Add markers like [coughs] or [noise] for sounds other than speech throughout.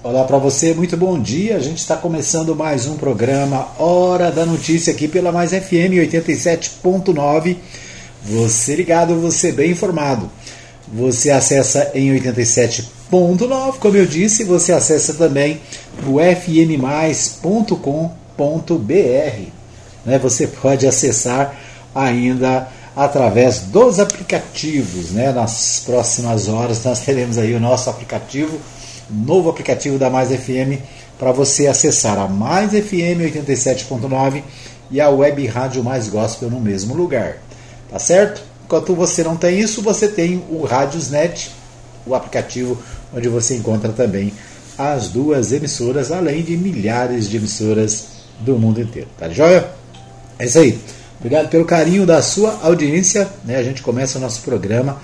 Olá para você, muito bom dia. A gente está começando mais um programa Hora da Notícia aqui pela Mais FM 87.9. Você ligado, você bem informado. Você acessa em 87.9, como eu disse, você acessa também o fmmais.com.br. Né? Você pode acessar ainda através dos aplicativos. Né? Nas próximas horas nós teremos aí o nosso aplicativo novo aplicativo da Mais FM para você acessar a Mais FM 87.9 e a Web Rádio Mais Gospel no mesmo lugar. Tá certo? Enquanto você não tem isso, você tem o Radiosnet, o aplicativo onde você encontra também as duas emissoras, além de milhares de emissoras do mundo inteiro. Tá joia? É isso aí. Obrigado pelo carinho da sua audiência. Né? A gente começa o nosso programa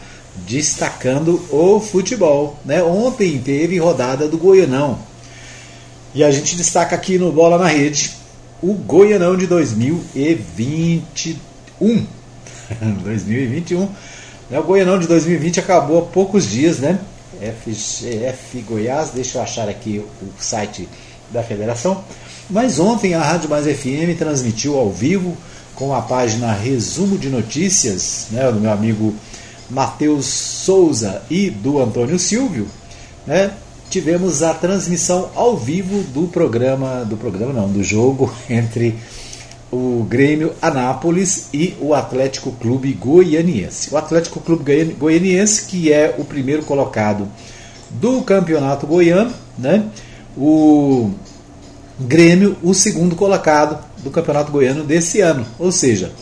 destacando o futebol. Né? Ontem teve rodada do Goianão. E a gente destaca aqui no Bola na Rede o Goianão de 2021. 2021. [laughs] Né? O Goianão de 2020 acabou há poucos dias, né? FGF Goiás, deixa eu achar aqui o site da federação. Mas ontem a Rádio Mais FM transmitiu ao vivo com a página Resumo de Notícias, né, do meu amigo Matheus Souza e do Antônio Silvio, né, tivemos a transmissão ao vivo do programa, do programa não, do jogo [laughs] entre o Grêmio Anápolis e o Atlético Clube Goianiense. O Atlético Clube Goianiense, que é o primeiro colocado do Campeonato Goiano, né? O Grêmio, o segundo colocado do Campeonato Goiano desse ano. Ou seja,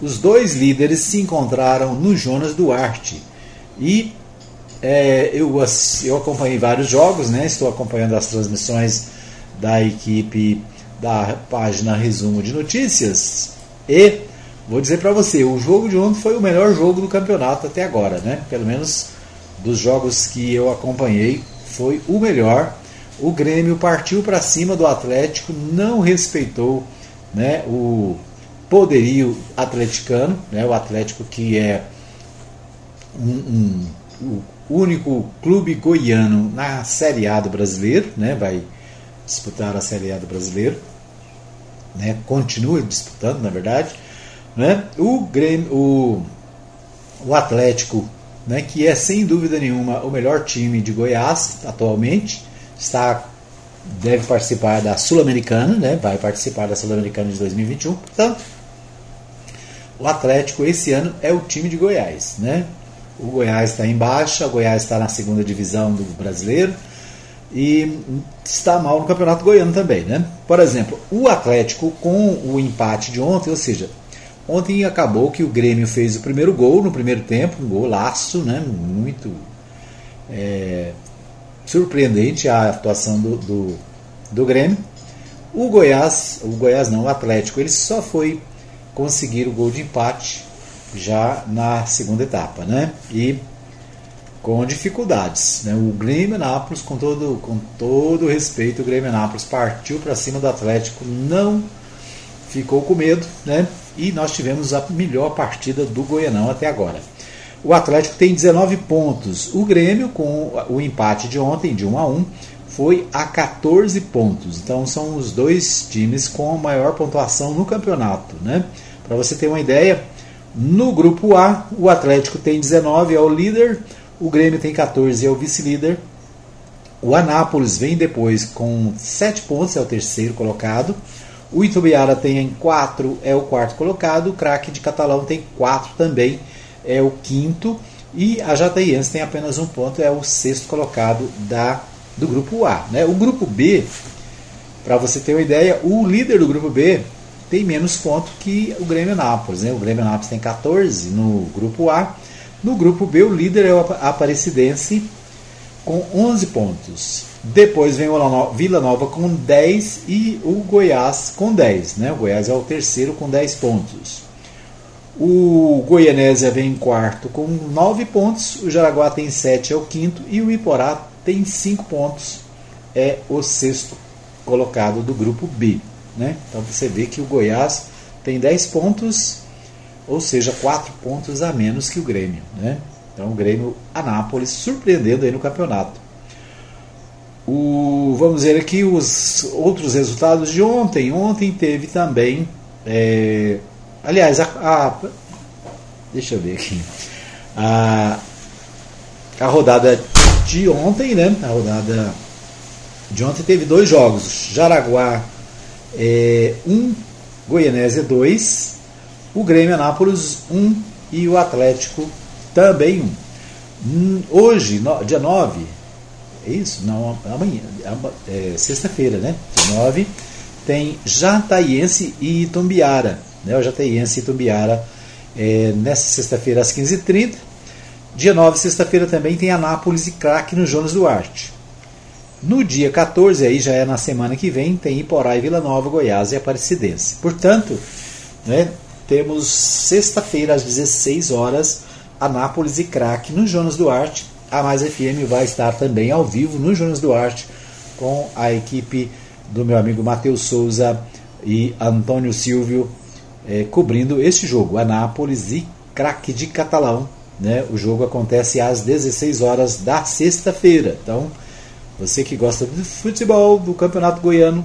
os dois líderes se encontraram no Jonas Duarte. E é, eu, eu acompanhei vários jogos, né? estou acompanhando as transmissões da equipe da página Resumo de Notícias. E vou dizer para você, o jogo de ontem foi o melhor jogo do campeonato até agora, né? Pelo menos dos jogos que eu acompanhei, foi o melhor. O Grêmio partiu para cima do Atlético, não respeitou né, o poderio atleticano, né, o Atlético que é um, um, o único clube goiano na Série A do brasileiro, né, vai disputar a Série A do brasileiro, né, continua disputando, na verdade. Né, o, Grêmio, o, o Atlético, né, que é sem dúvida nenhuma o melhor time de Goiás atualmente, está deve participar da Sul-Americana, né? vai participar da Sul-Americana de 2021. Portanto, o Atlético esse ano é o time de Goiás. Né? O Goiás está em baixa, o Goiás está na segunda divisão do brasileiro e está mal no Campeonato Goiano também. Né? Por exemplo, o Atlético com o empate de ontem, ou seja, ontem acabou que o Grêmio fez o primeiro gol no primeiro tempo, um golaço, né? muito. É, surpreendente a atuação do, do, do Grêmio. O Goiás, o Goiás não, o Atlético, ele só foi conseguir o gol de empate já na segunda etapa, né? E com dificuldades, né? O Grêmio Anápolis, com todo com todo respeito, o Grêmio Anápolis partiu para cima do Atlético, não ficou com medo, né? E nós tivemos a melhor partida do Goianão até agora. O Atlético tem 19 pontos. O Grêmio, com o empate de ontem, de 1 a 1, foi a 14 pontos. Então são os dois times com a maior pontuação no campeonato. Né? Para você ter uma ideia, no grupo A, o Atlético tem 19, é o líder, o Grêmio tem 14, é o vice-líder. O Anápolis vem depois com 7 pontos, é o terceiro colocado. O Itubiara tem 4, é o quarto colocado. O craque de Catalão tem 4 também é o quinto e a Jataiense tem apenas um ponto, é o sexto colocado da, do grupo A. Né? O grupo B, para você ter uma ideia, o líder do grupo B tem menos pontos que o Grêmio Nápoles. Né? O Grêmio Nápoles tem 14 no grupo A. No grupo B, o líder é o Aparecidense com 11 pontos. Depois vem o Vila Nova com 10 e o Goiás com 10. Né? O Goiás é o terceiro com 10 pontos. O Goianésia vem em quarto com 9 pontos, o Jaraguá tem 7, é o quinto, e o Iporá tem 5 pontos, é o sexto colocado do grupo B. Né? Então você vê que o Goiás tem 10 pontos, ou seja, 4 pontos a menos que o Grêmio. Né? Então o Grêmio Anápolis surpreendendo aí no campeonato. O vamos ver aqui os outros resultados de ontem. Ontem teve também. É, aliás, a, a, deixa eu ver aqui. A, a rodada de ontem, né? A rodada de ontem teve dois jogos. Jaraguá 1, é, um, Goianésia 2, o Grêmio Anápolis 1 um, e o Atlético também 1. Um. Hum, hoje, no, dia 9, é isso? Não, amanhã, é, sexta-feira, né? Dia 9, tem Jataiense e Itumbiara. Né? O Jataiense e Itumbiara é, nessa sexta-feira às 15h30. Dia 9, sexta-feira, também tem Anápolis e Craque no Jonas Duarte. No dia 14, aí já é na semana que vem, tem Iporá e Vila Nova, Goiás e Aparecidense. Portanto, né, temos sexta-feira às 16 horas, Anápolis e Craque no Jonas Duarte. A Mais FM vai estar também ao vivo no Jonas Duarte com a equipe do meu amigo Matheus Souza e Antônio Silvio é, cobrindo este jogo, Anápolis e Craque de Catalão. Né? O jogo acontece às 16 horas da sexta-feira. Então, você que gosta de futebol, do Campeonato Goiano,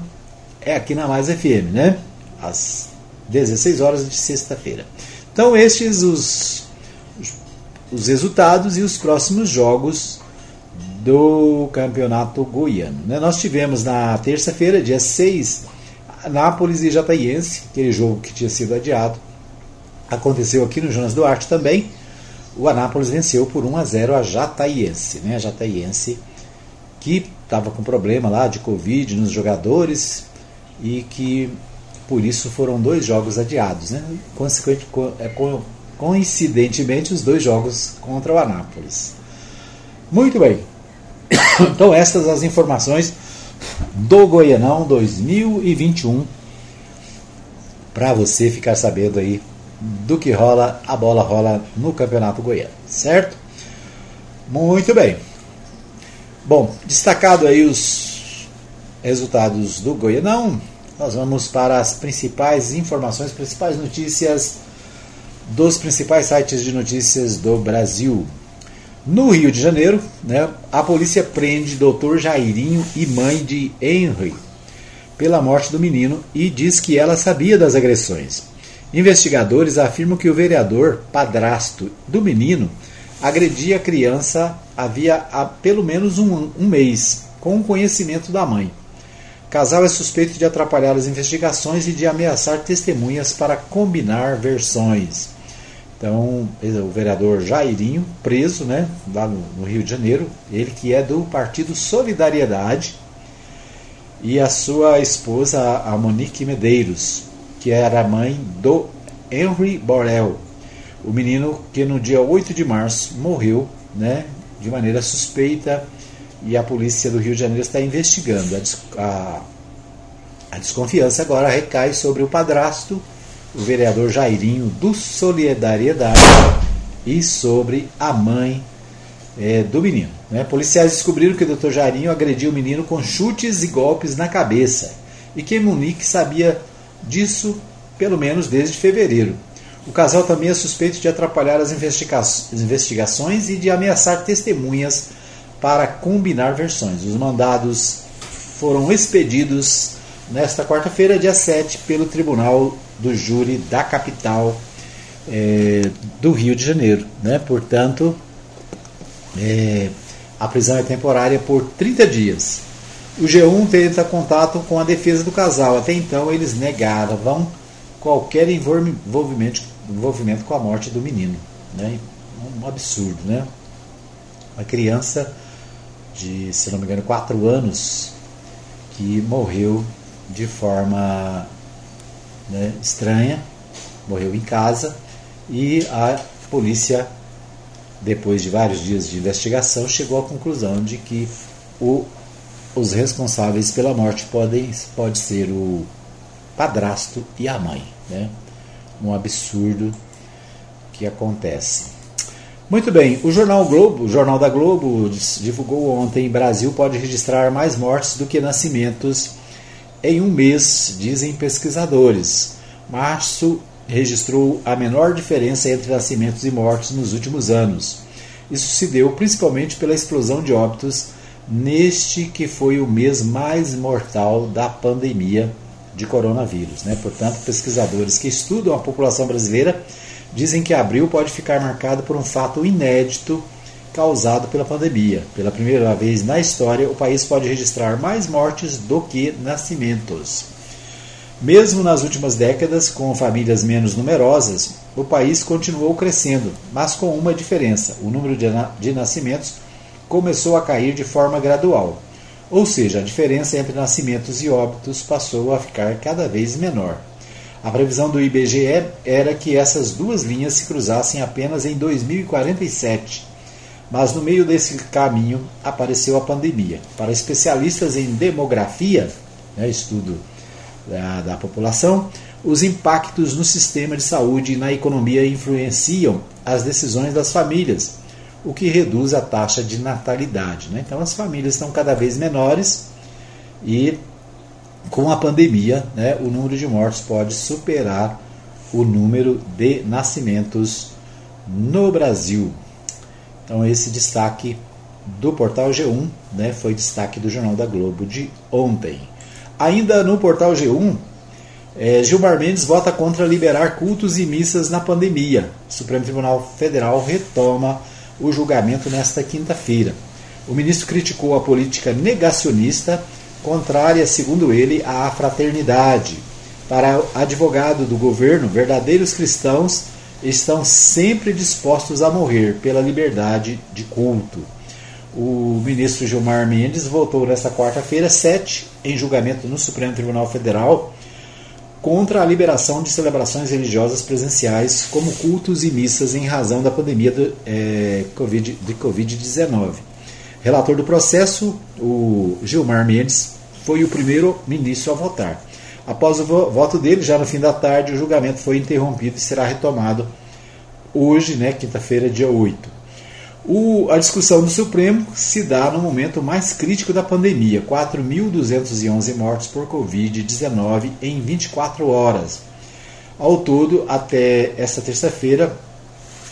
é aqui na Mais FM, né? Às 16 horas de sexta-feira. Então, estes os, os resultados e os próximos jogos do Campeonato Goiano. Né? Nós tivemos na terça-feira, dia 6, Nápoles e Jataiense, aquele jogo que tinha sido adiado. Aconteceu aqui no Jonas Duarte também. O Anápolis venceu por 1 a 0 a Jataiense. Né? A Jataiense que estava com problema lá de Covid nos jogadores e que por isso foram dois jogos adiados. Né? É, coincidentemente, os dois jogos contra o Anápolis. Muito bem. [coughs] Então, estas as informações do Goianão 2021 para você ficar sabendo aí do que rola, a bola rola no Campeonato Goiano, certo? Muito bem. Bom, destacado aí os resultados do Goianão, nós vamos para as principais informações, principais notícias dos principais sites de notícias do Brasil. No Rio de Janeiro, né, a polícia prende Dr. Jairinho e mãe de Henry pela morte do menino e diz que ela sabia das agressões. Investigadores afirmam que o vereador, padrasto do menino, agredia a criança havia há pelo menos um, um mês, com o conhecimento da mãe. Casal é suspeito de atrapalhar as investigações e de ameaçar testemunhas para combinar versões. Então, o vereador Jairinho, preso né, lá no, no Rio de Janeiro, ele que é do Partido Solidariedade, e a sua esposa, a Monique Medeiros, que era mãe do Henry Borel, o menino que no dia 8 de março morreu né, de maneira suspeita e a polícia do Rio de Janeiro está investigando. A, a, a desconfiança agora recai sobre o padrasto, o vereador Jairinho do Solidariedade e sobre a mãe é, do menino. Né? Policiais descobriram que o Dr. Jairinho agrediu o menino com chutes e golpes na cabeça e que Monique sabia disso pelo menos desde fevereiro. O casal também é suspeito de atrapalhar as investigações e de ameaçar testemunhas para combinar versões. Os mandados foram expedidos nesta quarta-feira, dia 7, pelo Tribunal do Júri da capital é, do Rio de Janeiro. Né? Portanto, é, a prisão é temporária por 30 dias. O G1 tenta contato com a defesa do casal. Até então, eles negavam qualquer envolvimento envolvimento com a morte do menino. Né? Um absurdo, né? Uma criança de, se não me engano, 4 anos que morreu de forma né, estranha, morreu em casa e a polícia, depois de vários dias de investigação, chegou à conclusão de que o, os responsáveis pela morte podem pode ser o padrasto e a mãe. Né? Um absurdo que acontece. Muito bem, o jornal Globo, o Jornal da Globo divulgou ontem: Brasil pode registrar mais mortes do que nascimentos em um mês, dizem pesquisadores. Março registrou a menor diferença entre nascimentos e mortes nos últimos anos. Isso se deu principalmente pela explosão de óbitos neste que foi o mês mais mortal da pandemia de coronavírus. Né? Portanto, pesquisadores que estudam a população brasileira dizem que abril pode ficar marcado por um fato inédito causado pela pandemia. Pela primeira vez na história, o país pode registrar mais mortes do que nascimentos. Mesmo nas últimas décadas, com famílias menos numerosas, o país continuou crescendo, mas com uma diferença: o número de nascimentos começou a cair de forma gradual. Ou seja, a diferença entre nascimentos e óbitos passou a ficar cada vez menor. A previsão do IBGE era que essas duas linhas se cruzassem apenas em 2047. Mas no meio desse caminho apareceu a pandemia. Para especialistas em demografia, né, estudo da, da população, os impactos no sistema de saúde e na economia influenciam as decisões das famílias o que reduz a taxa de natalidade. Né? Então as famílias estão cada vez menores e com a pandemia né, o número de mortes pode superar o número de nascimentos no Brasil. Então esse destaque do portal G1 né, foi destaque do Jornal da Globo de ontem. Ainda no portal G1, é, Gilmar Mendes vota contra liberar cultos e missas na pandemia. O Supremo Tribunal Federal retoma o julgamento nesta quinta-feira. O ministro criticou a política negacionista, contrária, segundo ele, à fraternidade. Para advogado do governo, verdadeiros cristãos estão sempre dispostos a morrer pela liberdade de culto. O ministro Gilmar Mendes votou nesta quarta-feira, 7, em julgamento no Supremo Tribunal Federal, contra a liberação de celebrações religiosas presenciais, como cultos e missas, em razão da pandemia do, é, COVID, de Covid-19. Relator do processo, o Gilmar Mendes, foi o primeiro ministro a votar. Após o voto dele, já no fim da tarde, o julgamento foi interrompido e será retomado hoje, né, quinta-feira, dia 8. O, a discussão do Supremo se dá no momento mais crítico da pandemia: 4.211 mortes por Covid-19 em 24 horas. Ao todo, até esta terça-feira,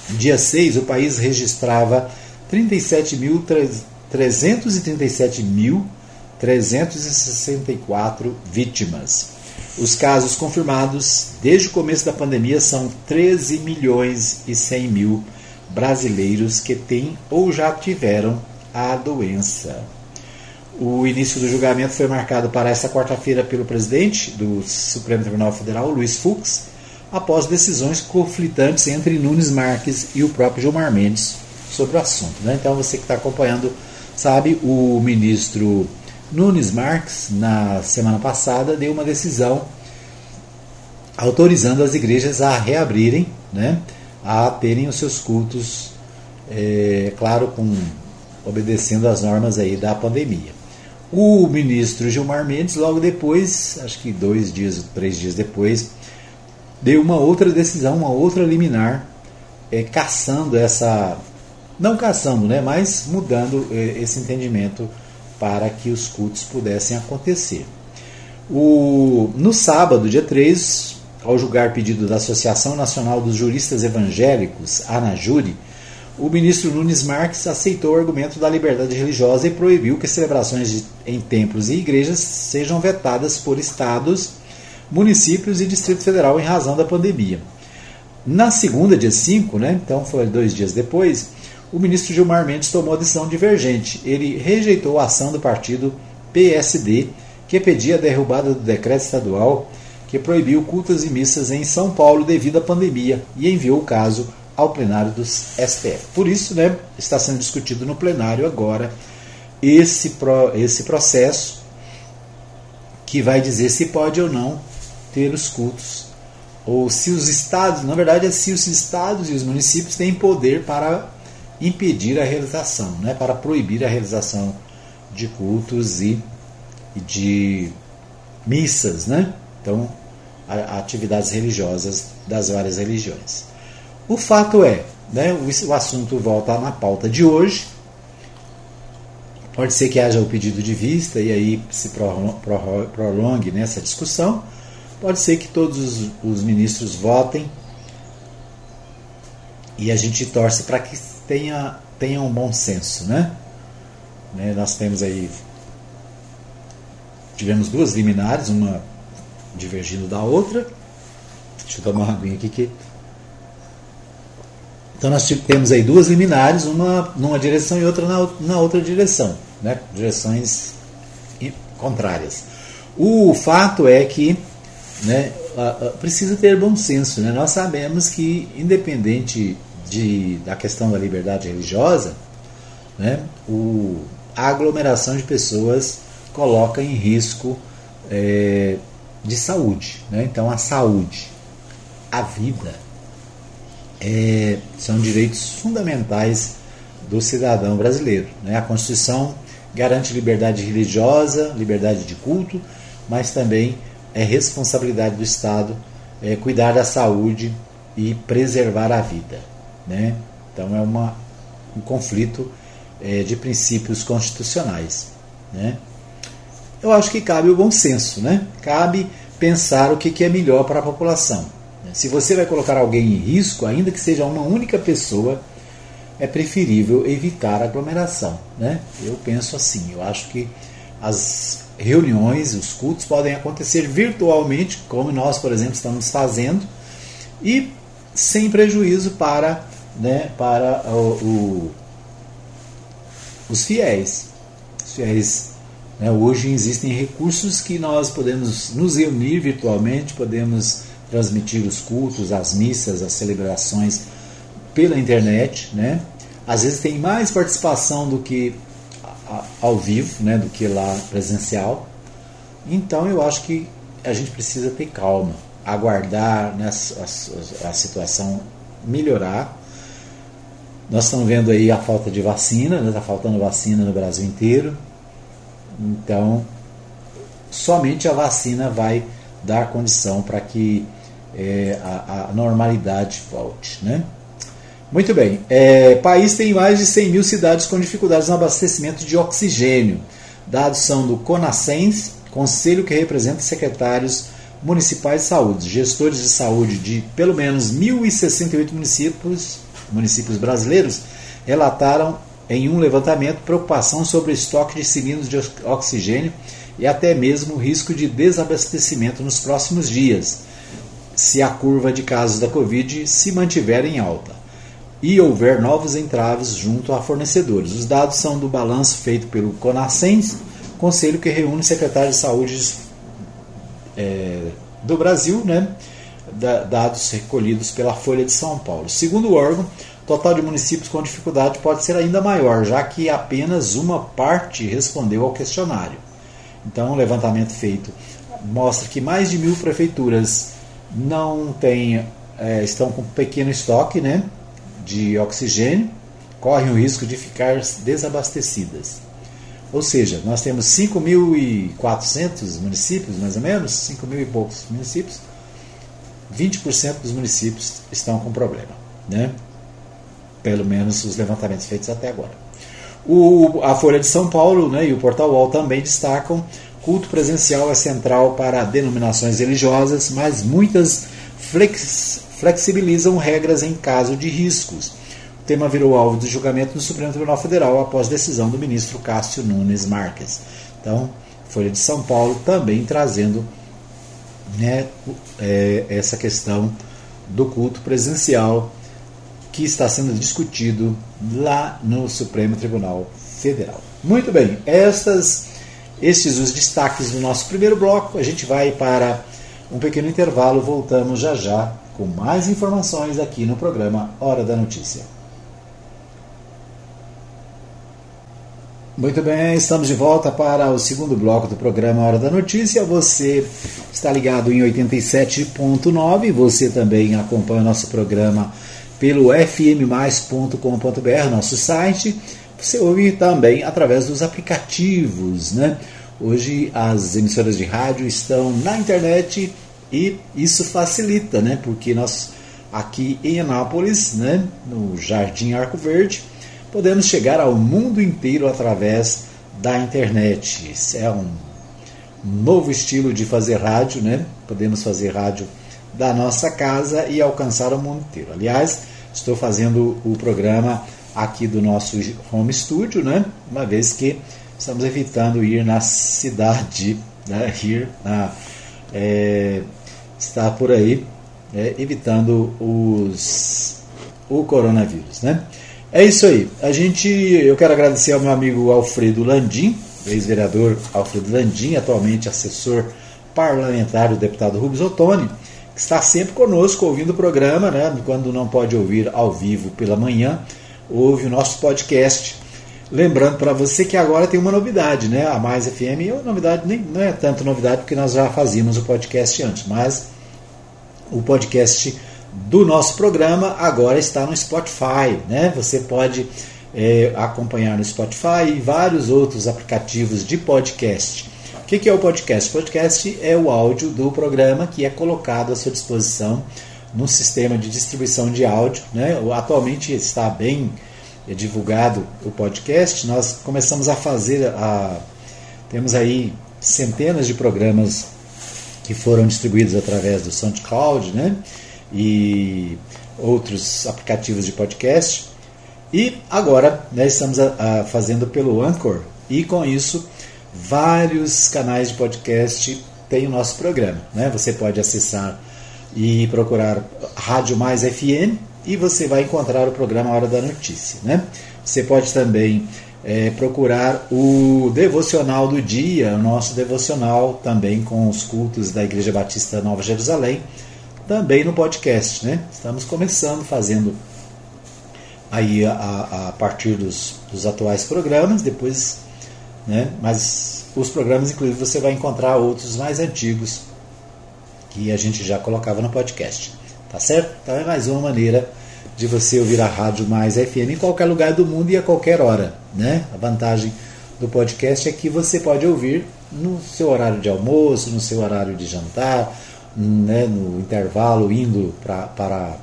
dia 6, o país registrava 367.364 vítimas. Os casos confirmados desde o começo da pandemia são 13 milhões e 100 mil brasileiros que têm ou já tiveram a doença. O início do julgamento foi marcado para esta quarta-feira pelo presidente do Supremo Tribunal Federal, Luiz Fux, após decisões conflitantes entre Nunes Marques e o próprio Gilmar Mendes sobre o assunto. Né? Então, você que está acompanhando sabe, o ministro Nunes Marques, na semana passada, deu uma decisão autorizando as igrejas a reabrirem, né? A terem os seus cultos, é, claro, com, obedecendo às normas aí da pandemia. O ministro Gilmar Mendes, logo depois, acho que dois dias, três dias depois, deu uma outra decisão, uma outra liminar, é, caçando essa. Não caçando, né, mas mudando é, esse entendimento para que os cultos pudessem acontecer. O, no sábado, dia 3, ao julgar pedido da Associação Nacional dos Juristas Evangélicos, ANAJURI, o ministro Nunes Marques aceitou o argumento da liberdade religiosa e proibiu que celebrações de, em templos e igrejas sejam vetadas por estados, municípios e Distrito Federal em razão da pandemia. Na segunda, dia 5, né, então foi dois dias depois, o ministro Gilmar Mendes tomou a decisão divergente. Ele rejeitou a ação do partido PSD, que pedia a derrubada do decreto estadual que proibiu cultas e missas em São Paulo devido à pandemia e enviou o caso ao plenário dos STF. Por isso, né, está sendo discutido no plenário agora esse, pro, esse processo que vai dizer se pode ou não ter os cultos ou se os estados, na verdade, é se os estados e os municípios têm poder para impedir a realização, né, para proibir a realização de cultos e de missas, né? Então, atividades religiosas das várias religiões. O fato é, né, o assunto volta na pauta de hoje. Pode ser que haja o pedido de vista e aí se prolongue nessa discussão. Pode ser que todos os, os ministros votem e a gente torce para que tenha, tenha um bom senso, né? Né? Nós temos aí tivemos duas liminares, uma divergindo da outra. Deixa eu tomar uma aguinha aqui que então nós temos aí duas liminares, uma numa direção e outra na, na outra direção, né? direções contrárias. O fato é que né, precisa ter bom senso. Né? Nós sabemos que, independente de, da questão da liberdade religiosa, né, o, a aglomeração de pessoas coloca em risco é, de saúde. Né? Então, a saúde, a vida, é, são direitos fundamentais do cidadão brasileiro. Né? A Constituição garante liberdade religiosa, liberdade de culto, mas também é responsabilidade do Estado é, cuidar da saúde e preservar a vida. Né? Então é uma, um conflito é, de princípios constitucionais. Né? Eu acho que cabe o bom senso, né? cabe pensar o que, é melhor para a população. Se você vai colocar alguém em risco, ainda que seja uma única pessoa, é preferível evitar aglomeração. Né? Eu penso assim, eu acho que as reuniões, os cultos podem acontecer virtualmente, como nós, por exemplo, estamos fazendo, e sem prejuízo para, né, para o, o, os fiéis. Os fiéis né, hoje existem recursos que nós podemos nos reunir virtualmente, podemos transmitir os cultos, as missas, as celebrações pela internet, né? Às vezes tem mais participação do que ao vivo, né, do que lá presencial. Então eu acho que a gente precisa ter calma, aguardar né, a, a, a situação melhorar. Nós estamos vendo aí a falta de vacina, está né, tá faltando vacina no Brasil inteiro. Então, somente a vacina vai dar condição para que é, a, a, normalidade volte. Né? Muito bem. É, país tem mais de 100 mil cidades com dificuldades no abastecimento de oxigênio. Dados são do CONASENS, conselho que representa secretários municipais de saúde, gestores de saúde de pelo menos 1.068 municípios, municípios brasileiros relataram em um levantamento preocupação sobre o estoque de cilindros de oxigênio e até mesmo o risco de desabastecimento nos próximos dias, se a curva de casos da Covid se mantiver em alta e houver novos entraves junto a fornecedores. Os dados são do balanço feito pelo CONASENS, conselho que reúne secretários de saúde é, do Brasil, né, dados recolhidos pela Folha de São Paulo. Segundo o órgão, total de municípios com dificuldade pode ser ainda maior, já que apenas uma parte respondeu ao questionário. Então, o levantamento feito mostra que mais de mil prefeituras não têm, é, estão com pequeno estoque, né, de oxigênio correm o risco de ficar desabastecidas. Ou seja, nós temos 5.400 municípios, mais ou menos, 5 mil e poucos municípios, 20% dos municípios estão com problema, né? Pelo menos os levantamentos feitos até agora. O, a Folha de São Paulo né, e o Portal UOL também destacam culto presencial é central para denominações religiosas, mas muitas flex, flexibilizam regras em caso de riscos. O tema virou alvo de julgamento no Supremo Tribunal Federal após decisão do ministro Cássio Nunes Marques. Então, Folha de São Paulo também trazendo né, é, essa questão do culto presencial que está sendo discutido lá no Supremo Tribunal Federal. Muito bem, estas, estes os destaques do nosso primeiro bloco. A gente vai para um pequeno intervalo, voltamos já já com mais informações aqui no programa Hora da Notícia. Muito bem, estamos de volta para o segundo bloco do programa Hora da Notícia. Você está ligado em 87.9, você também acompanha o nosso programa pelo fmmais.com.br, nosso site. Você ouve também através dos aplicativos, né? Hoje as emissoras de rádio estão na internet e isso facilita, né? Porque nós aqui em Anápolis, né, no Jardim Arco Verde, podemos chegar ao mundo inteiro através da internet. Isso é um novo estilo de fazer rádio, né? Podemos fazer rádio da nossa casa e alcançar o mundo inteiro. Aliás, estou fazendo o programa aqui do nosso home studio, né? Uma vez que estamos evitando ir na cidade, né? ir na, é, estar por aí, é, evitando os, o coronavírus, né? É isso aí. A gente, eu quero agradecer ao meu amigo Alfredo Landim, ex-vereador Alfredo Landim, atualmente assessor parlamentar do deputado Rubens Ottoni, está sempre conosco ouvindo o programa, né? Quando não pode ouvir ao vivo pela manhã, ouve o nosso podcast. Lembrando para você que agora tem uma novidade, né? A Mais FM é uma novidade, nem, não é tanto novidade porque nós já fazíamos o podcast antes, mas o podcast do nosso programa agora está no Spotify, né? Você pode é, acompanhar no Spotify e vários outros aplicativos de podcast. O que, que é o podcast? O podcast é o áudio do programa que é colocado à sua disposição no sistema de distribuição de áudio. Né? Atualmente está bem divulgado o podcast, nós começamos a fazer a temos aí centenas de programas que foram distribuídos através do SoundCloud, né? E outros aplicativos de podcast. E agora né, estamos a, a fazendo pelo Anchor e com isso vários canais de podcast têm o nosso programa. Né? Você pode acessar e procurar Rádio Mais FM e você vai encontrar o programa Hora da Notícia. Né? Você pode também é, procurar o Devocional do Dia, o nosso devocional também com os cultos da Igreja Batista Nova Jerusalém, também no podcast. Né? Estamos começando fazendo aí a, a partir dos, dos, atuais programas, depois, né? mas os programas, inclusive, você vai encontrar outros mais antigos que a gente já colocava no podcast. Tá certo? Então é mais uma maneira de você ouvir a Rádio Mais FM em qualquer lugar do mundo e a qualquer hora. Né? A vantagem do podcast é que você pode ouvir no seu horário de almoço, no seu horário de jantar, né? no intervalo, indo pra, para,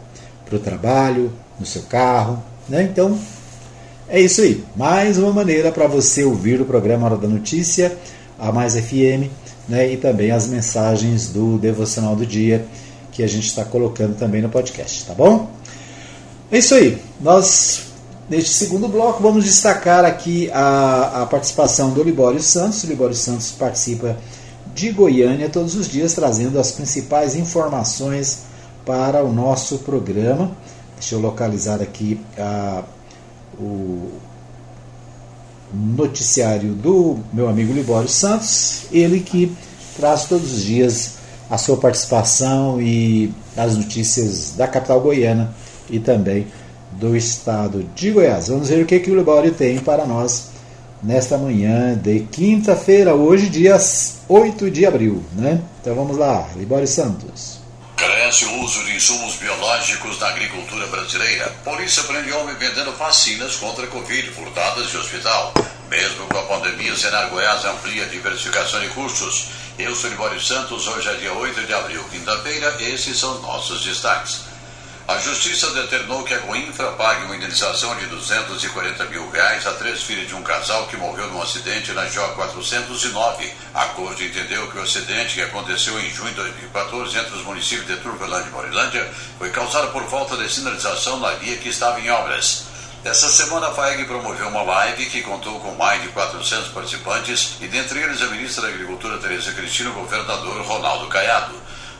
para o trabalho, no seu carro. Né? Então, é isso aí. Mais uma maneira para você ouvir o programa Hora da Notícia, a Mais FM, né? e também as mensagens do Devocional do Dia que a gente está colocando também no podcast, tá bom? É isso aí. Nós, neste segundo bloco, vamos destacar aqui a, a participação do Libório Santos. O Libório Santos participa de Goiânia todos os dias, trazendo as principais informações para o nosso programa. Deixa eu localizar aqui a, o noticiário do meu amigo Libório Santos, ele que traz todos os dias a sua participação e as notícias da capital goiana e também do estado de Goiás. Vamos ver o que, que o Libório tem para nós nesta manhã de quinta-feira, hoje, dia 8 de abril. Né? Então vamos lá, Libório Santos. Cresce o uso de insumos biológicos na agricultura brasileira. Polícia prende homem vendendo vacinas contra a Covid furtadas de hospital. Mesmo com a pandemia, o Senar Goiás amplia a diversificação de cursos. Eu sou Libório Santos, hoje é dia 8 de abril, quinta-feira, esses são nossos destaques. A Justiça determinou que a Coinfra pague uma indenização de 240 mil reais a três filhos de um casal que morreu num acidente na JO 409. A Corte entendeu que o acidente, que aconteceu em junho de 2014 entre os municípios de Turvelândia e Morilândia, foi causado por falta de sinalização na via que estava em obras. Essa semana a FAEG promoveu uma live que contou com mais de 400 participantes e dentre eles a ministra da Agricultura Tereza Cristina e o governador Ronaldo Caiado.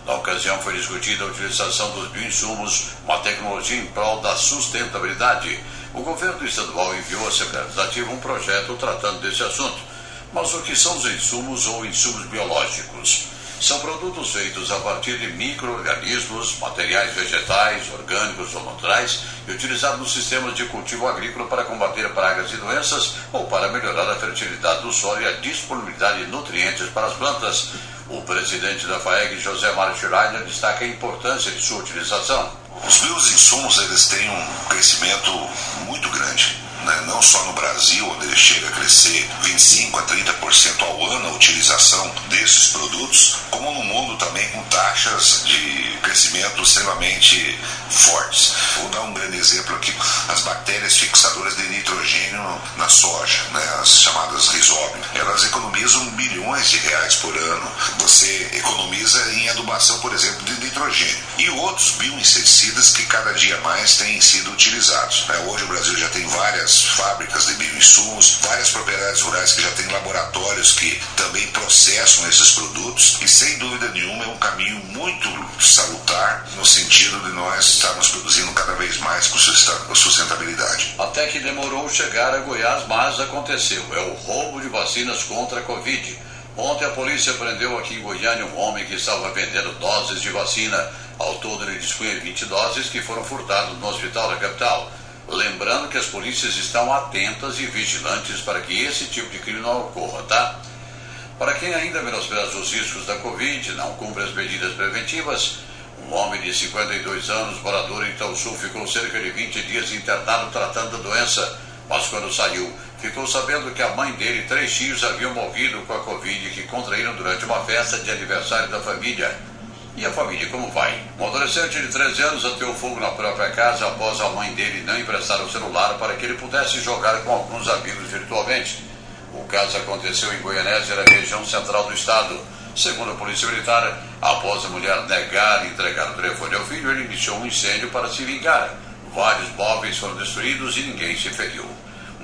Na ocasião foi discutida a utilização dos bioinsumos, uma tecnologia em prol da sustentabilidade. O governo estadual enviou à Legislativa um projeto tratando desse assunto. Mas o que são os insumos ou insumos biológicos? São produtos feitos a partir de micro-organismos, materiais vegetais, orgânicos ou naturais e utilizados nos sistemas de cultivo agrícola para combater pragas e doenças ou para melhorar a fertilidade do solo e a disponibilidade de nutrientes para as plantas. O presidente da FAEG, José Mário Schreider, destaca a importância de sua utilização. Os bioinsumos eles têm um crescimento muito grande. Né? Não só no Brasil, onde ele chega a crescer 25% a 30% ao ano a utilização desses produtos, como no mundo também com taxas de crescimento extremamente fortes. Vou dar um grande exemplo aqui: as bactérias fixadoras de nitrogênio na soja, né, as chamadas rhizóbio. Elas economizam bilhões de reais por ano. Você economiza em adubação, por exemplo, de nitrogênio. E outros bioinseticidas que cada dia mais têm sido utilizados. Né? Hoje o Brasil já tem várias fábricas de bioinsumos, várias propriedades rurais que já têm laboratórios que também processam esses produtos e sem dúvida nenhuma é um caminho muito salutar no sentido de nós estarmos produzindo cada vez mais com sustentabilidade. Até que demorou chegar a Goiás, mas aconteceu. É o roubo de vacinas contra a Covid. Ontem a polícia prendeu aqui em Goiânia um homem que estava vendendo doses de vacina. Ao todo ele dispunha 20 doses que foram furtadas no hospital da capital. Lembrando que as polícias estão atentas e vigilantes para que esse tipo de crime não ocorra, tá? Para quem ainda menospreza os riscos da Covid, não cumpre as medidas preventivas, um homem de 52 anos, morador em Itaúsu, ficou cerca de 20 dias internado tratando da doença, mas quando saiu, ficou sabendo que a mãe dele e três tios haviam morrido com a Covid que contraíram durante uma festa de aniversário da família. E a família como vai? Um adolescente de 13 anos ateou fogo na própria casa após a mãe dele não emprestar o celular para que ele pudesse jogar com alguns amigos virtualmente. O caso aconteceu em Goianésia, na região central do estado. Segundo a Polícia Militar, após a mulher negar e entregar o telefone ao filho, ele iniciou um incêndio para se vingar. Vários móveis foram destruídos e ninguém se feriu.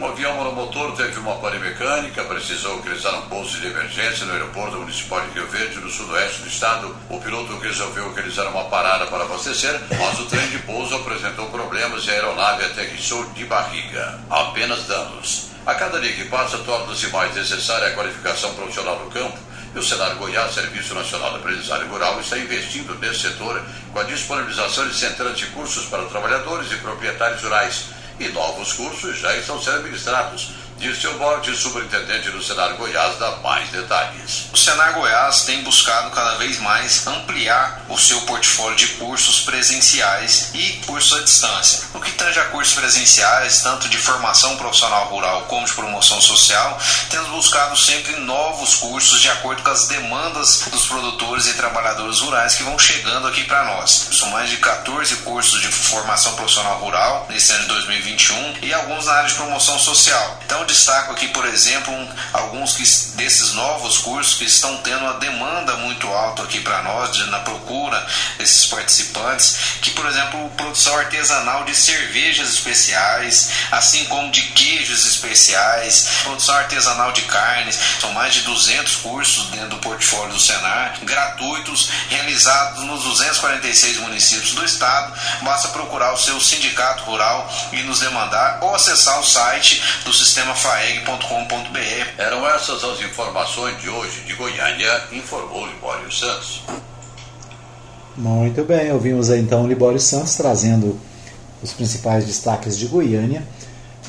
Um avião monomotor teve uma pane mecânica, precisou utilizar um posto de emergência no aeroporto municipal de Rio Verde, no sudoeste do estado. O piloto resolveu utilizar uma parada para abastecer, mas o trem de pouso apresentou problemas e a aeronave aterrissou de barriga. Apenas danos. A cada dia que passa, torna-se mais necessária a qualificação profissional no campo. E o Senar Goiás, Serviço Nacional de Aprendizagem Rural, está investindo nesse setor com a disponibilização de centenas de cursos para trabalhadores e proprietários rurais e novos cursos já estão sendo ministrados. Disse o Borges, superintendente do Senar Goiás, dá mais detalhes. O Senar Goiás tem buscado cada vez mais ampliar o seu portfólio de cursos presenciais e cursos à distância. No que tange a cursos presenciais, tanto de formação profissional rural como de promoção social, temos buscado sempre novos cursos de acordo com as demandas dos produtores e trabalhadores rurais que vão chegando aqui para nós. São mais de 14 cursos de formação profissional rural nesse ano de 2021 e alguns na área de promoção social. Então, destaco aqui, por exemplo, um, alguns que, desses novos cursos que estão tendo uma demanda muito alta aqui para nós, de, na procura desses participantes, que, por exemplo, produção artesanal de cervejas especiais, assim como de queijos especiais, produção artesanal de carnes, são mais de 200 cursos dentro do portfólio do Senar, gratuitos, realizados nos 246 municípios do estado. Basta procurar o seu sindicato rural e nos demandar ou acessar o site do sistema faeg.com.br. Eram essas as informações de hoje de Goiânia, informou Libório Santos. Muito bem, ouvimos aí então o Libório Santos trazendo os principais destaques de Goiânia.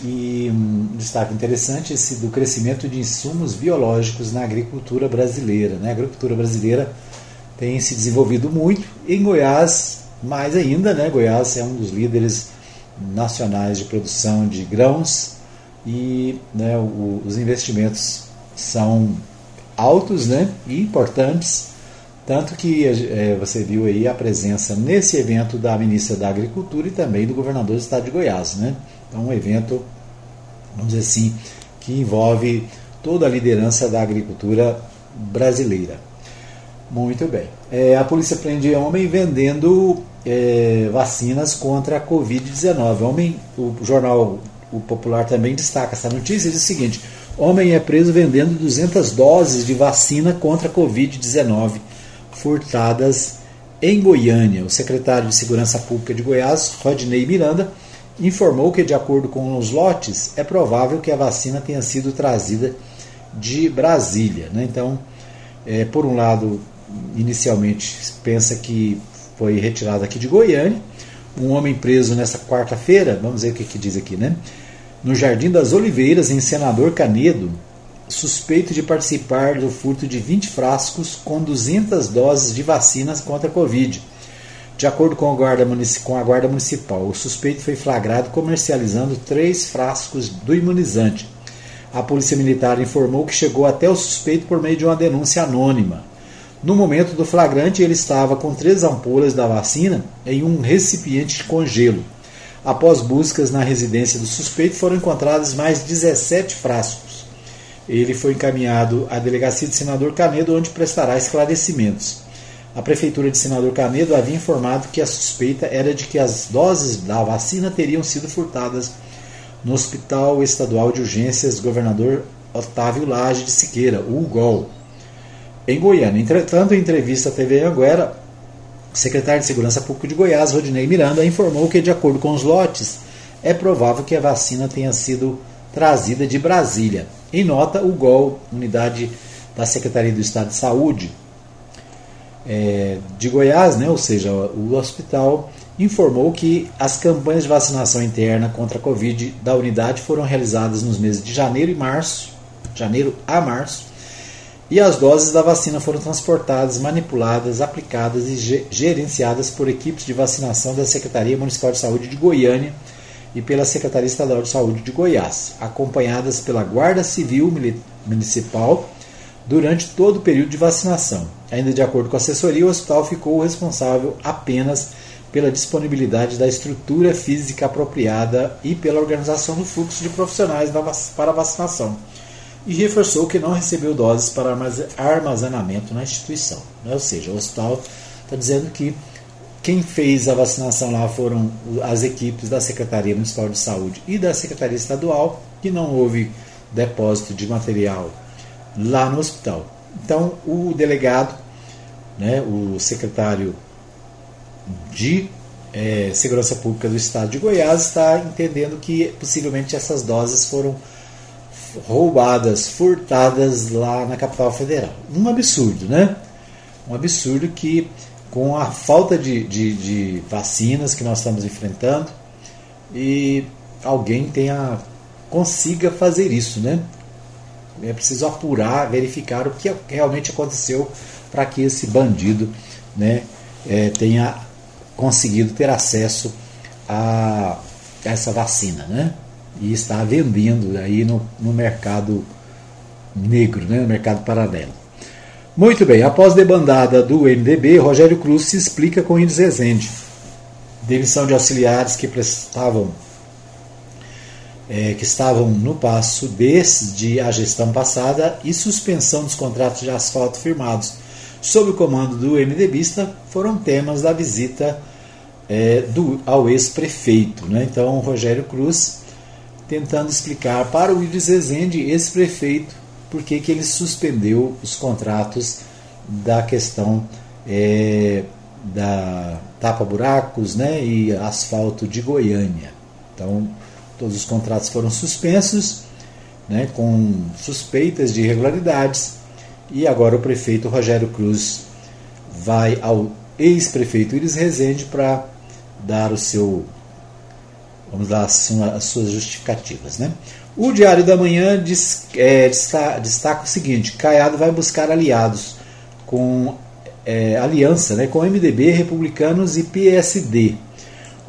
E um destaque interessante esse do crescimento de insumos biológicos na agricultura brasileira. Né? A agricultura brasileira tem se desenvolvido muito, em Goiás mais ainda, né? Goiás é um dos líderes nacionais de produção de grãos e né, o, os investimentos são altos né, e importantes, tanto que é, você viu aí a presença nesse evento da ministra da Agricultura e também do governador do estado de Goiás. Né? Então, um evento, vamos dizer assim, que envolve toda a liderança da agricultura brasileira. Muito bem. É, a polícia prende homem vendendo é, vacinas contra a Covid-19. Homem, o jornal o Popular também destaca essa notícia, diz o seguinte: homem é preso vendendo 200 doses de vacina contra a Covid-19 furtadas em Goiânia. O secretário de Segurança Pública de Goiás, Rodney Miranda, informou que, de acordo com os lotes, é provável que a vacina tenha sido trazida de Brasília. Né? Então, é, por um lado, inicialmente pensa que foi retirada aqui de Goiânia. Um homem preso nessa quarta-feira, vamos ver o que, que diz aqui, né? No Jardim das Oliveiras, em Senador Canedo, suspeito de participar do furto de 20 frascos com 200 doses de vacinas contra a Covid. De acordo com a, guarda com a Guarda Municipal, o suspeito foi flagrado comercializando três frascos do imunizante. A Polícia Militar informou que chegou até o suspeito por meio de uma denúncia anônima. No momento do flagrante, ele estava com três ampolas da vacina em um recipiente de congelo. Após buscas na residência do suspeito, foram encontrados mais 17 frascos. Ele foi encaminhado à delegacia de Senador Canedo, onde prestará esclarecimentos. A prefeitura de Senador Canedo havia informado que a suspeita era de que as doses da vacina teriam sido furtadas no Hospital Estadual de Urgências Governador Otávio Lage de Siqueira, o UGOL, em Goiânia. Entretanto, em entrevista à TV Anguera, secretário de Segurança Pública de Goiás, Rodinei Miranda, informou que, de acordo com os lotes, é provável que a vacina tenha sido trazida de Brasília. Em nota, o GOL, unidade da Secretaria do Estado de Saúde, é, de Goiás, né, ou seja, o hospital, informou que as campanhas de vacinação interna contra a Covid da unidade foram realizadas nos meses de janeiro e março, janeiro a março, e as doses da vacina foram transportadas, manipuladas, aplicadas e gerenciadas por equipes de vacinação da Secretaria Municipal de Saúde de Goiânia e pela Secretaria Estadual de Saúde de Goiás, acompanhadas pela Guarda Civil Municipal durante todo o período de vacinação. Ainda de acordo com a assessoria, o hospital ficou responsável apenas pela disponibilidade da estrutura física apropriada e pela organização do fluxo de profissionais para a vacinação. E reforçou que não recebeu doses para armazenamento na instituição. Ou seja, o hospital está dizendo que quem fez a vacinação lá foram as equipes da Secretaria Municipal de Saúde e da Secretaria Estadual, que não houve depósito de material lá no hospital. Então, o delegado, né, o secretário de é, Segurança Pública do Estado de Goiás, está entendendo que possivelmente essas doses foram roubadas, furtadas lá na capital federal. Um absurdo, né? Um absurdo que, com a falta de, de, de vacinas que nós estamos enfrentando, e alguém tenha consiga fazer isso, né? É preciso apurar, verificar o que realmente aconteceu para que esse bandido né, é, tenha conseguido ter acesso a essa vacina, né? E está vendendo aí no, no mercado negro, né, no mercado paralelo. Muito bem, após debandada do MDB, Rogério Cruz se explica com Indes Rezende. Demissão de auxiliares que prestavam é, que estavam no passo desde a gestão passada e suspensão dos contratos de asfalto firmados sob o comando do MDBista foram temas da visita é, do, ao ex-prefeito. Né? Então, Rogério Cruz tentando explicar para o Iris Rezende, ex-prefeito, por que, que ele suspendeu os contratos da questão é, da tapa-buracos né, e asfalto de Goiânia. Então, Todos os contratos foram suspensos, né, com suspeitas de irregularidades, e agora o prefeito Rogério Cruz vai ao ex-prefeito Iris Rezende para dar o seu, vamos lá, as suas justificativas. Né? O Diário da Manhã diz, é, destaca, destaca, o seguinte: Caiado vai buscar aliados com é, aliança né, com MDB, republicanos e PSD.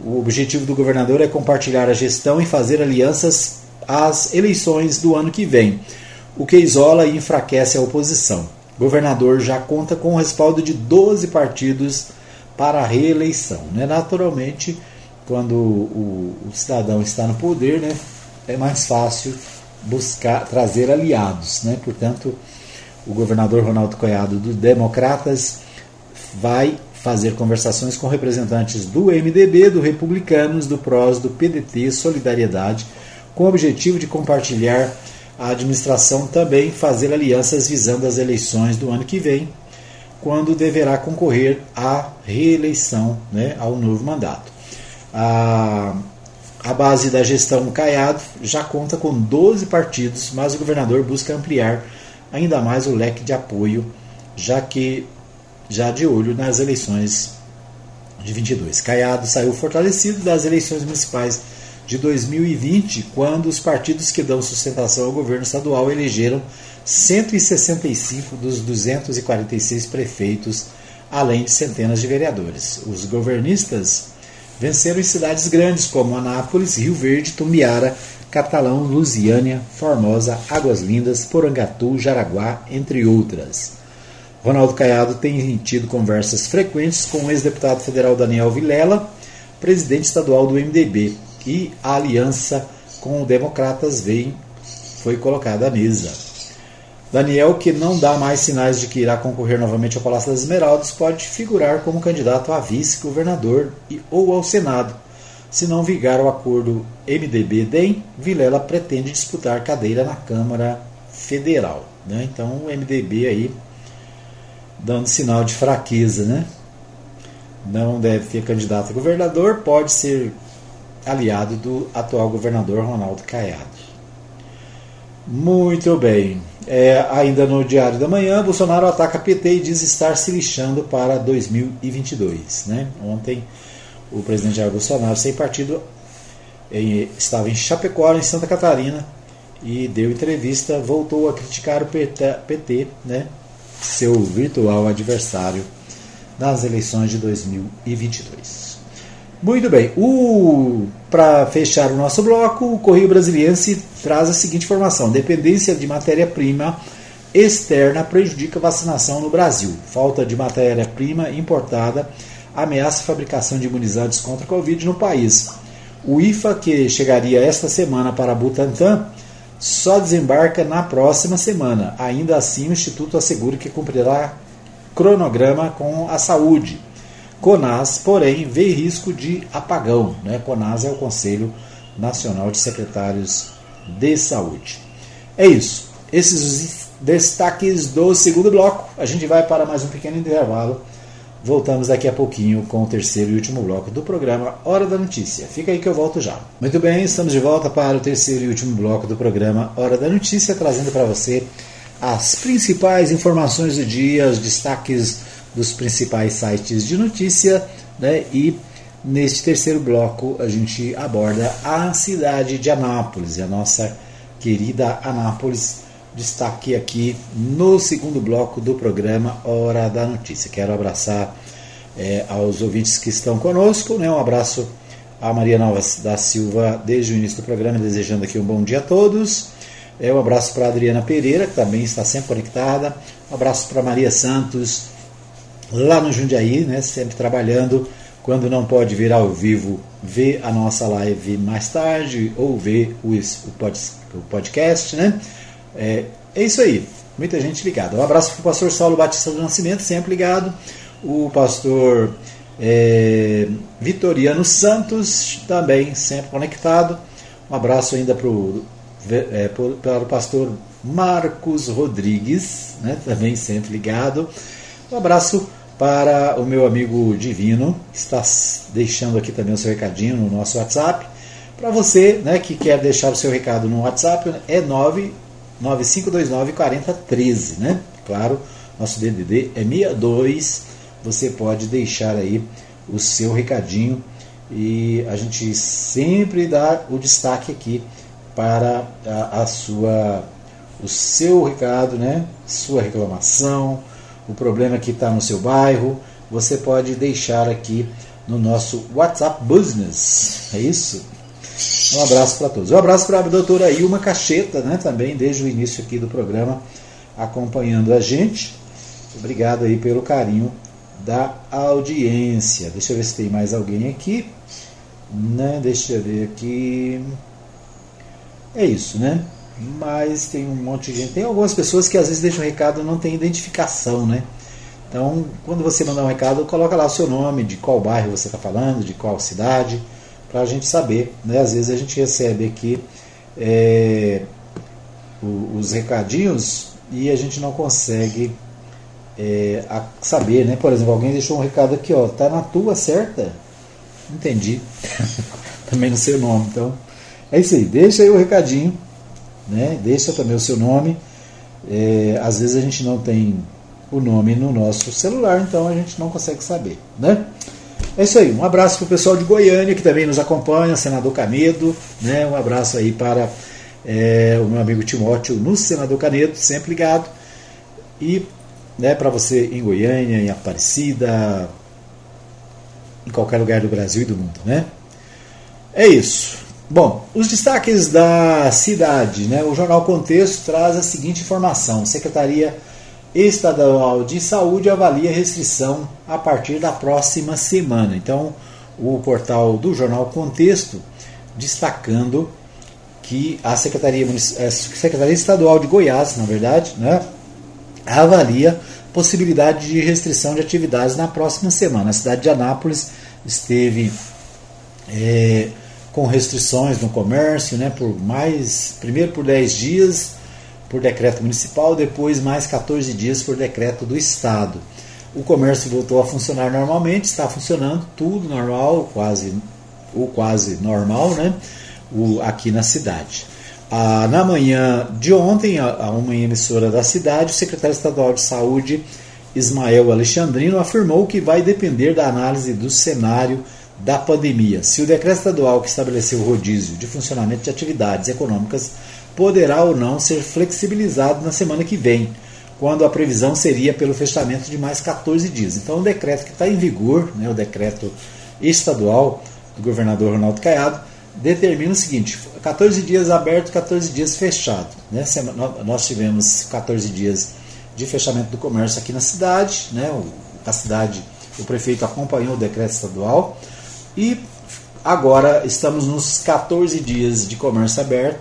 O objetivo do governador é compartilhar a gestão e fazer alianças às eleições do ano que vem, o que isola e enfraquece a oposição. O governador já conta com o respaldo de 12 partidos para a reeleição. Né? Naturalmente, quando o, o cidadão está no poder, né, é mais fácil buscar trazer aliados. Né? Portanto, o governador Ronaldo Coiado do Democratas vai fazer conversações com representantes do MDB, do Republicanos, do PROS, do PDT, Solidariedade, com o objetivo de compartilhar a administração também fazer alianças visando as eleições do ano que vem, quando deverá concorrer à reeleição, né, ao novo mandato. A, a base da gestão Caiado já conta com 12 partidos, mas o governador busca ampliar ainda mais o leque de apoio, já que já de olho nas eleições de 22. Caiado saiu fortalecido das eleições municipais de 2020, quando os partidos que dão sustentação ao governo estadual elegeram 165 dos 246 prefeitos, além de centenas de vereadores. Os governistas venceram em cidades grandes como Anápolis, Rio Verde, Tumbiara, Catalão, Lusiânia, Formosa, Águas Lindas, Porangatu, Jaraguá, entre outras. Ronaldo Caiado tem tido conversas frequentes com o ex-deputado federal Daniel Vilela, presidente estadual do MDB, e a aliança com o Democratas vem, foi colocada à mesa. Daniel, que não dá mais sinais de que irá concorrer novamente ao Palácio das Esmeraldas, pode figurar como candidato a vice-governador ou ao Senado. Se não vigar o acordo MDB-DEM, Vilela pretende disputar cadeira na Câmara Federal. Né? Então o MDB aí dando sinal de fraqueza, né? Não deve ter candidato a governador, pode ser aliado do atual governador Ronaldo Caiado. Muito bem. É, ainda no Diário da Manhã, Bolsonaro ataca PT e diz estar se lixando para 2022. Né? Ontem, o presidente Jair Bolsonaro, sem partido, em, estava em Chapecó, em Santa Catarina, e deu entrevista, voltou a criticar o PT, né? seu virtual adversário nas eleições de 2022. Muito bem. Para fechar o nosso bloco, o Correio Brasiliense traz a seguinte informação: dependência de matéria-prima externa prejudica vacinação no Brasil. Falta de matéria-prima importada ameaça a fabricação de imunizantes contra a Covid no país. O IFA, que chegaria esta semana para Butantan, só desembarca na próxima semana. Ainda assim, o Instituto assegura que cumprirá cronograma com a saúde. CONAS, porém, vê risco de apagão. Né? CONAS é o Conselho Nacional de Secretários de Saúde. É isso. Esses os destaques do segundo bloco. A gente vai para mais um pequeno intervalo. Voltamos daqui a pouquinho com o terceiro e último bloco do programa Hora da Notícia. Fica aí que eu volto já. Muito bem, estamos de volta para o terceiro e último bloco do programa Hora da Notícia, trazendo para você as principais informações do dia, os destaques dos principais sites de notícia, né? E neste terceiro bloco a gente aborda a cidade de Anápolis, a nossa querida Anápolis. Destaque aqui no segundo bloco do programa Hora da Notícia. Quero abraçar é, aos ouvintes que estão conosco, né? Um abraço a Maria Nova da Silva desde o início do programa, desejando aqui um bom dia a todos. É, um abraço para Adriana Pereira, que também está sempre conectada. Um abraço para Maria Santos, lá no Jundiaí, né, sempre trabalhando. Quando não pode vir ao vivo, ver a nossa live mais tarde ou ver o, o podcast. Né? É, é isso aí, muita gente ligada. Um abraço para o pastor Saulo Batista do Nascimento, sempre ligado. O pastor é, Vitoriano Santos, também sempre conectado. Um abraço ainda para o, é, para o pastor Marcos Rodrigues, né, também sempre ligado. Um abraço para o meu amigo Divino, que está deixando aqui também o seu recadinho no nosso WhatsApp. Para você né, que quer deixar o seu recado no WhatsApp, é 99529 4013, né? Claro, nosso DDD é 62. Você pode deixar aí o seu recadinho e a gente sempre dá o destaque aqui para a, a sua o seu recado, né? Sua reclamação, o problema que está no seu bairro, você pode deixar aqui no nosso WhatsApp Business. É isso? Um abraço para todos. Um abraço para a doutora Ilma Cacheta, né, também desde o início aqui do programa, acompanhando a gente. Obrigado aí pelo carinho da audiência. Deixa eu ver se tem mais alguém aqui. Né? Deixa eu ver aqui. É isso, né? Mas tem um monte de gente. Tem algumas pessoas que às vezes deixam um recado e não tem identificação, né? Então, quando você mandar um recado, coloca lá o seu nome, de qual bairro você está falando, de qual cidade, para a gente saber. Né? Às vezes a gente recebe aqui é, os recadinhos e a gente não consegue é, saber, né? Por exemplo, alguém deixou um recado aqui, ó, tá na tua certa? Entendi. [laughs] Também não sei o nome, então é isso aí. Deixa aí o recadinho né? deixa também o seu nome. É, às vezes a gente não tem o nome no nosso celular, então a gente não consegue saber. Né? É isso aí, um abraço para o pessoal de Goiânia que também nos acompanha, Senador Canedo, né? um abraço aí para é, o meu amigo Timóteo no Senador Canedo, sempre ligado. E né, para você em Goiânia, em Aparecida, em qualquer lugar do Brasil e do mundo, né? É isso. Bom, os destaques da cidade, né? O jornal Contexto traz a seguinte informação: Secretaria Estadual de Saúde avalia restrição a partir da próxima semana. Então, o portal do jornal Contexto destacando que a Secretaria, a Secretaria Estadual de Goiás, na verdade, né, avalia possibilidade de restrição de atividades na próxima semana. A cidade de Anápolis esteve é, com restrições no comércio, né, por mais, primeiro por 10 dias por decreto municipal, depois mais 14 dias por decreto do estado. O comércio voltou a funcionar normalmente, está funcionando tudo normal, quase ou quase normal, né? O, aqui na cidade. Ah, na manhã de ontem, a, a uma emissora da cidade, o secretário estadual de saúde, Ismael Alexandrino, afirmou que vai depender da análise do cenário da pandemia. Se o decreto estadual que estabeleceu o rodízio de funcionamento de atividades econômicas poderá ou não ser flexibilizado na semana que vem, quando a previsão seria pelo fechamento de mais 14 dias. Então, o decreto que está em vigor, né, o decreto estadual do governador Ronaldo Caiado, determina o seguinte: 14 dias aberto, 14 dias fechado. Né? Nós tivemos 14 dias de fechamento do comércio aqui na cidade, né? a cidade, o prefeito acompanhou o decreto estadual e agora estamos nos 14 dias de comércio aberto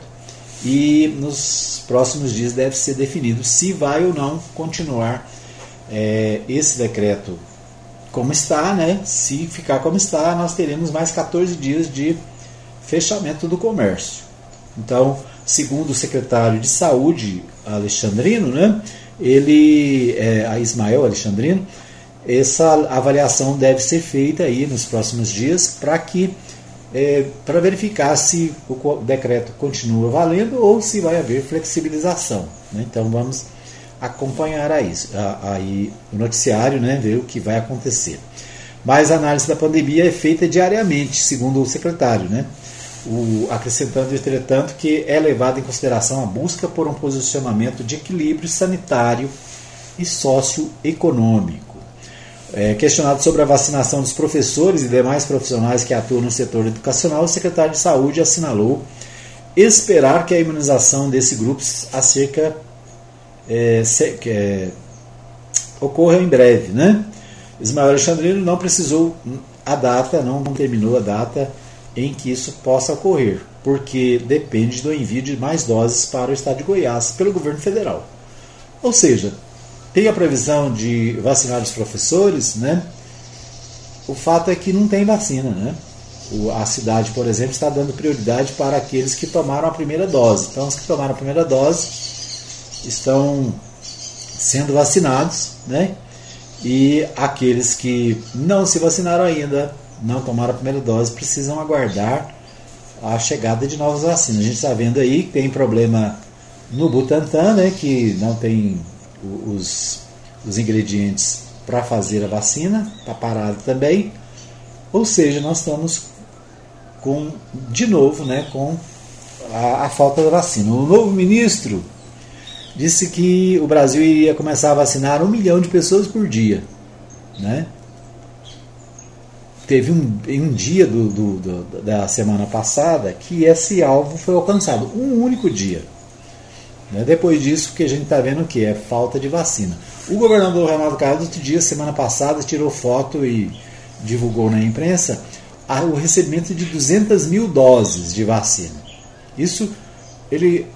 e nos próximos dias deve ser definido se vai ou não continuar é, esse decreto como está, né? Se ficar como está, nós teremos mais 14 dias de fechamento do comércio. Então, segundo o secretário de Saúde, Alexandrino, né? Ele, é, a Ismael Alexandrino, essa avaliação deve ser feita aí nos próximos dias para que é, para verificar se o decreto continua valendo ou se vai haver flexibilização. Né? Então vamos acompanhar aí, aí o noticiário, né, ver o que vai acontecer. Mas a análise da pandemia é feita diariamente, segundo o secretário, né? O, acrescentando, entretanto, que é levada em consideração a busca por um posicionamento de equilíbrio sanitário e socioeconômico. É, questionado sobre a vacinação dos professores e demais profissionais que atuam no setor educacional, o secretário de Saúde assinalou esperar que a imunização desse grupo acerca é, se, é, ocorra em breve. Né? Ismael Alexandrino não precisou a data, não terminou a data em que isso possa ocorrer, porque depende do envio de mais doses para o estado de Goiás pelo governo federal. Ou seja, tem a previsão de vacinar os professores, né? O fato é que não tem vacina, né? O, a cidade, por exemplo, está dando prioridade para aqueles que tomaram a primeira dose. Então, os que tomaram a primeira dose estão sendo vacinados, né? E aqueles que não se vacinaram ainda, não tomaram a primeira dose, precisam aguardar a chegada de novas vacinas. A gente está vendo aí que tem problema no Butantan, né? Que não tem os, os ingredientes para fazer a vacina, está parado também. Ou seja, nós estamos com, de novo, né, com a, a, falta da vacina. O novo ministro disse que o Brasil iria começar a vacinar um milhão de pessoas por dia. Né? Teve um, um dia do, do, do, da semana passada que esse alvo foi alcançado, um único dia. Né? Depois disso, que a gente está vendo que é falta de vacina. O governador Ronaldo Caiado, outro dia, semana passada, tirou foto e divulgou na imprensa o recebimento de 200 mil doses de vacina. Isso ele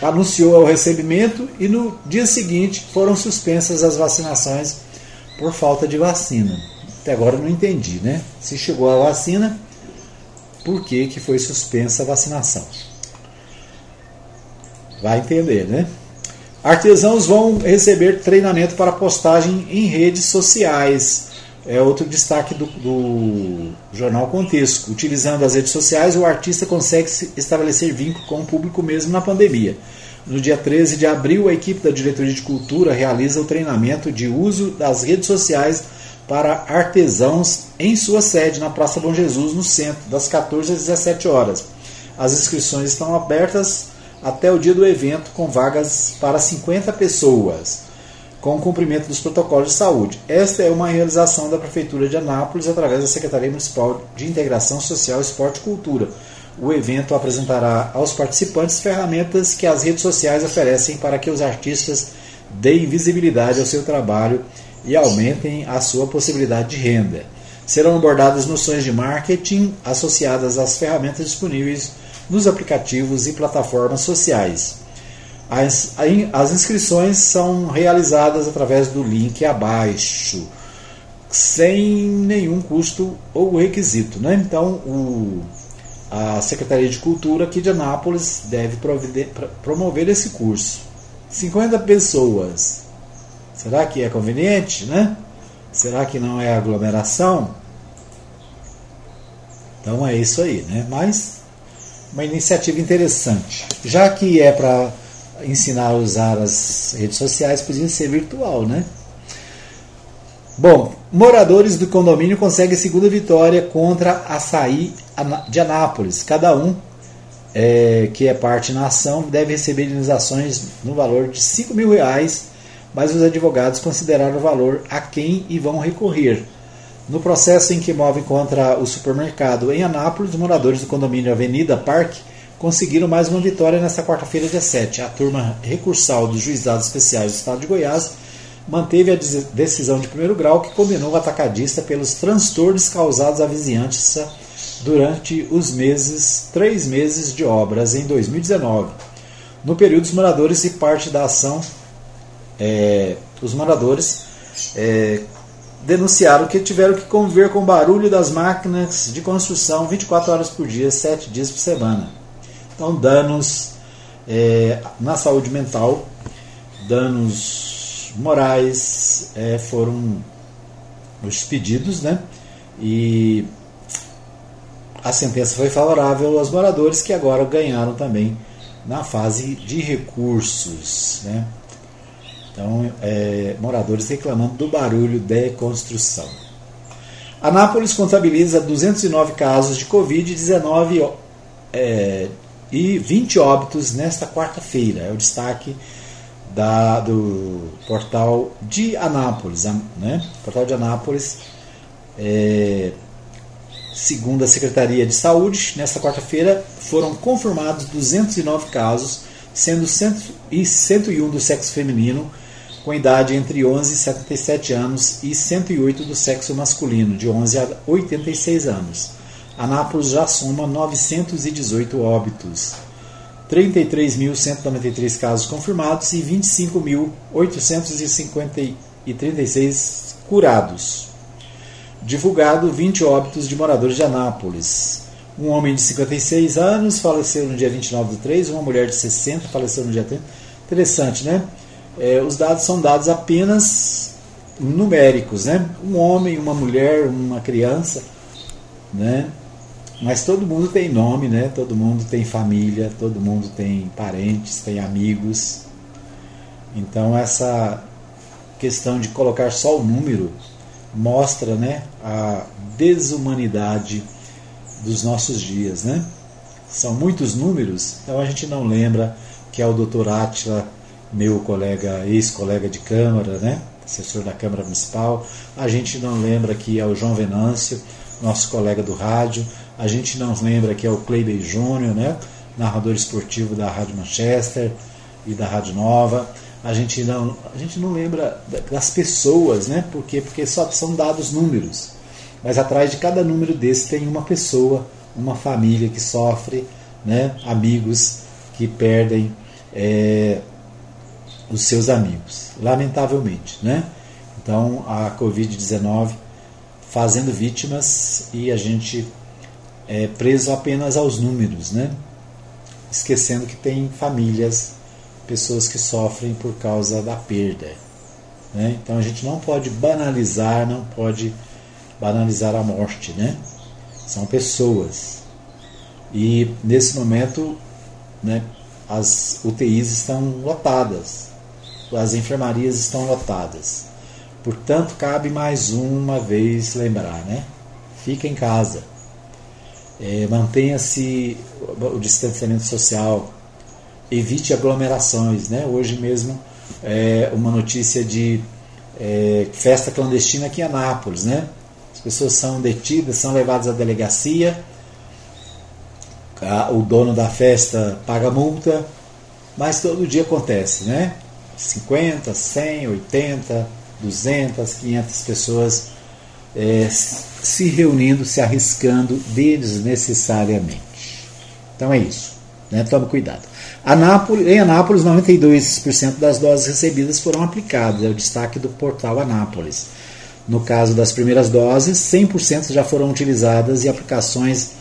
anunciou o recebimento e no dia seguinte foram suspensas as vacinações por falta de vacina. Até agora não entendi, né? Se chegou a vacina, por que, que foi suspensa a vacinação? Vai entender, né? Artesãos vão receber treinamento para postagem em redes sociais. É outro destaque do, do jornal Contexto. Utilizando as redes sociais, o artista consegue estabelecer vínculo com o público mesmo na pandemia. No dia 13 de abril, a equipe da Diretoria de Cultura realiza o treinamento de uso das redes sociais para artesãos em sua sede na Praça Bom Jesus, no centro, das 14 às 17 horas. As inscrições estão abertas até o dia do evento, com vagas para 50 pessoas. com cumprimento dos protocolos de saúde. Esta é uma realização da Prefeitura de Anápolis através da Secretaria Municipal de Integração Social, Esporte e Cultura. O evento apresentará aos participantes ferramentas que as redes sociais oferecem para que os artistas deem visibilidade ao seu trabalho e aumentem a sua possibilidade de renda. Serão abordadas noções de marketing associadas às ferramentas disponíveis nos aplicativos e plataformas sociais. As, as inscrições são realizadas através do link abaixo, sem nenhum custo ou requisito. Né? Então, o, a Secretaria de Cultura aqui de Anápolis deve promover esse curso. 50 pessoas. Será que é conveniente, né? Será que não é aglomeração? Então é isso aí, né? Mas uma iniciativa interessante. Já que é para ensinar a usar as redes sociais, podia ser virtual, né? Bom, moradores do condomínio conseguem segunda vitória contra Açaí de Anápolis. Cada um é, que é parte na ação deve receber indenizações no valor de 5 mil reais, mas os advogados consideraram o valor a quem e vão recorrer. No processo em que movem contra o supermercado em Anápolis, moradores do condomínio Avenida Parque conseguiram mais uma vitória nesta quarta-feira, dia 7. A turma recursal dos juizados especiais do estado de Goiás manteve a decisão de primeiro grau que condenou o atacadista pelos transtornos causados à vizinhança durante os meses, três meses de obras em 2019. No período, os moradores e parte da ação, é, os moradores é, denunciaram que tiveram que conviver com o barulho das máquinas de construção 24 horas por dia, 7 dias por semana. Então, danos é, na saúde mental, danos morais é, foram os pedidos, né? E a sentença foi favorável aos moradores que agora ganharam também na fase de recursos, né? Então, é, moradores reclamando do barulho de construção. Anápolis contabiliza 209 casos de Covid-19 é, e 20 óbitos nesta quarta-feira. É o destaque da, do portal de Anápolis. Né? portal de Anápolis, é, segundo a Secretaria de Saúde, nesta quarta-feira foram confirmados 209 casos, sendo 101 do sexo feminino com idade entre 11 e 77 anos e 108 do sexo masculino, de 11 a 86 anos. Anápolis já soma 918 óbitos, 33.193 casos confirmados e 25.836 curados. Divulgado 20 óbitos de moradores de Anápolis. Um homem de 56 anos faleceu no dia 29 do 3, uma mulher de 60 faleceu no dia 30. Interessante, né? É, os dados são dados apenas numéricos, né? Um homem, uma mulher, uma criança, né? Mas todo mundo tem nome, né? Todo mundo tem família, todo mundo tem parentes, tem amigos. Então essa questão de colocar só o número mostra, né, a desumanidade dos nossos dias, né? São muitos números, então a gente não lembra que é o Dr. Atila meu colega, ex-colega de Câmara, né? assessor da Câmara Municipal. A gente não lembra que é o João Venâncio, nosso colega do rádio. A gente não lembra que é o Cleibey Júnior, né? narrador esportivo da Rádio Manchester e da Rádio Nova. A gente não, a gente não lembra das pessoas, né? Por quê? Porque só são dados números. Mas atrás de cada número desse tem uma pessoa, uma família que sofre, né? amigos que perdem. É, os seus amigos, lamentavelmente, né? Então a Covid-19 fazendo vítimas e a gente é preso apenas aos números, né? Esquecendo que tem famílias, pessoas que sofrem por causa da perda. Né? Então a gente não pode banalizar, não pode banalizar a morte, né? São pessoas. E nesse momento, né, as UTIs estão lotadas as enfermarias estão lotadas. Portanto, cabe mais uma vez lembrar, né? Fica em casa. É, Mantenha-se o distanciamento social. Evite aglomerações, né? Hoje mesmo é, uma notícia de é, festa clandestina aqui em Anápolis, né? As pessoas são detidas, são levadas à delegacia, o dono da festa paga multa, mas todo dia acontece, né? 50, 100, 80, 200, 500 pessoas é, se reunindo, se arriscando desnecessariamente. Então é isso. Né? Tome cuidado. Anápolis, em Anápolis, 92% das doses recebidas foram aplicadas. É o destaque do portal Anápolis. No caso das primeiras doses, 100% já foram utilizadas e aplicações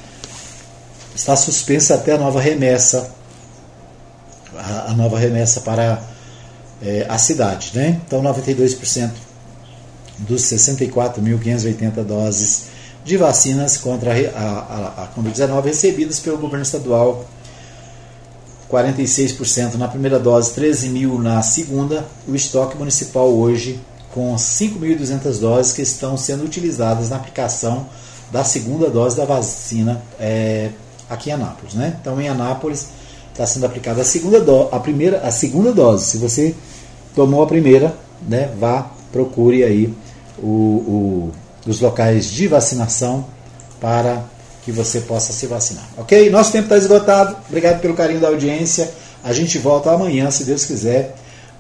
está suspensa até a nova remessa, a, a nova remessa para é, a cidade. Né? Então, 92% dos 64.580 doses de vacinas contra a, a, a Covid-19 recebidas pelo governo estadual, 46% na primeira dose, 13 mil na segunda. O estoque municipal hoje com 5.200 doses que estão sendo utilizadas na aplicação da segunda dose da vacina é, aqui em Anápolis. Né? Então, em Anápolis está sendo aplicada a segunda, do, a, primeira, a segunda dose. Se você tomou a primeira, né, vá, procure aí o, o, os locais de vacinação para que você possa se vacinar. Ok? Nosso tempo está esgotado. Obrigado pelo carinho da audiência. A gente volta amanhã, se Deus quiser,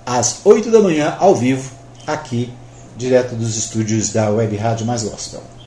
às 8 da manhã, ao vivo, aqui, direto dos estúdios da Web Rádio Mais Gospel.